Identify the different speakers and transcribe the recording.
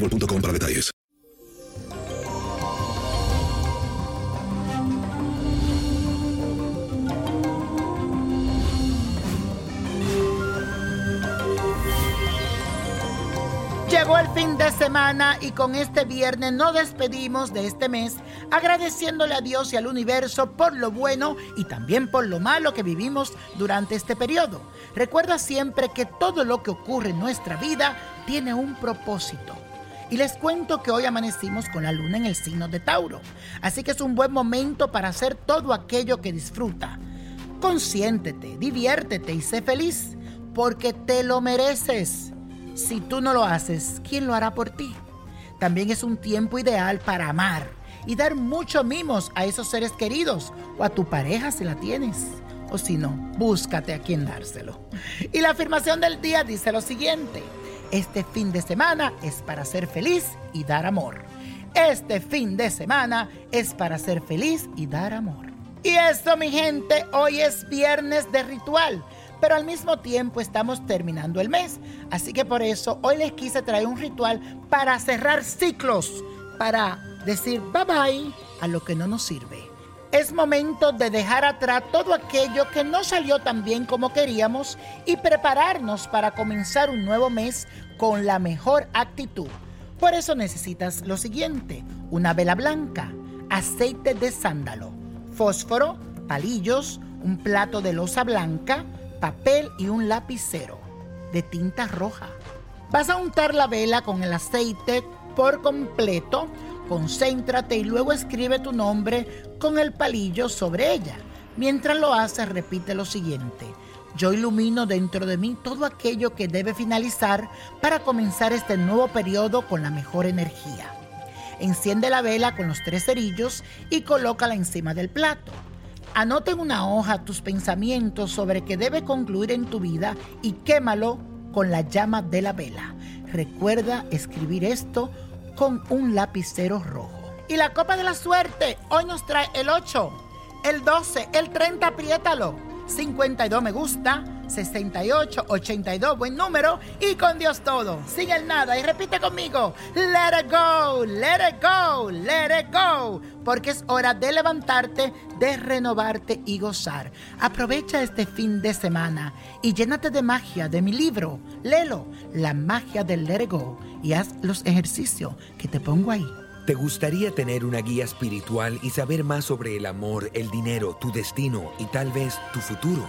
Speaker 1: para detalles.
Speaker 2: Llegó el fin de semana y con este viernes nos despedimos de este mes agradeciéndole a Dios y al universo por lo bueno y también por lo malo que vivimos durante este periodo. Recuerda siempre que todo lo que ocurre en nuestra vida tiene un propósito. Y les cuento que hoy amanecimos con la luna en el signo de Tauro, así que es un buen momento para hacer todo aquello que disfruta. Consiéntete, diviértete y sé feliz, porque te lo mereces. Si tú no lo haces, ¿quién lo hará por ti? También es un tiempo ideal para amar y dar muchos mimos a esos seres queridos o a tu pareja si la tienes. O si no, búscate a quien dárselo. Y la afirmación del día dice lo siguiente. Este fin de semana es para ser feliz y dar amor. Este fin de semana es para ser feliz y dar amor. Y esto, mi gente, hoy es viernes de ritual, pero al mismo tiempo estamos terminando el mes. Así que por eso hoy les quise traer un ritual para cerrar ciclos, para decir bye bye a lo que no nos sirve. Es momento de dejar atrás todo aquello que no salió tan bien como queríamos y prepararnos para comenzar un nuevo mes con la mejor actitud. Por eso necesitas lo siguiente, una vela blanca, aceite de sándalo, fósforo, palillos, un plato de losa blanca, papel y un lapicero de tinta roja. Vas a untar la vela con el aceite por completo, concéntrate y luego escribe tu nombre con el palillo sobre ella. Mientras lo haces, repite lo siguiente. Yo ilumino dentro de mí todo aquello que debe finalizar para comenzar este nuevo periodo con la mejor energía. Enciende la vela con los tres cerillos y colócala encima del plato. Anota en una hoja tus pensamientos sobre qué debe concluir en tu vida y quémalo con la llama de la vela. Recuerda escribir esto con un lapicero rojo. Y la copa de la suerte hoy nos trae el 8, el 12, el 30, apriétalo. 52 me gusta, 68, 82, buen número y con Dios todo, sin el nada y repite conmigo, let it go, let it go, let it go, porque es hora de levantarte, de renovarte y gozar. Aprovecha este fin de semana y llénate de magia de mi libro, léelo, La magia del let it go y haz los ejercicios que te pongo ahí.
Speaker 3: ¿Te gustaría tener una guía espiritual y saber más sobre el amor, el dinero, tu destino y tal vez tu futuro?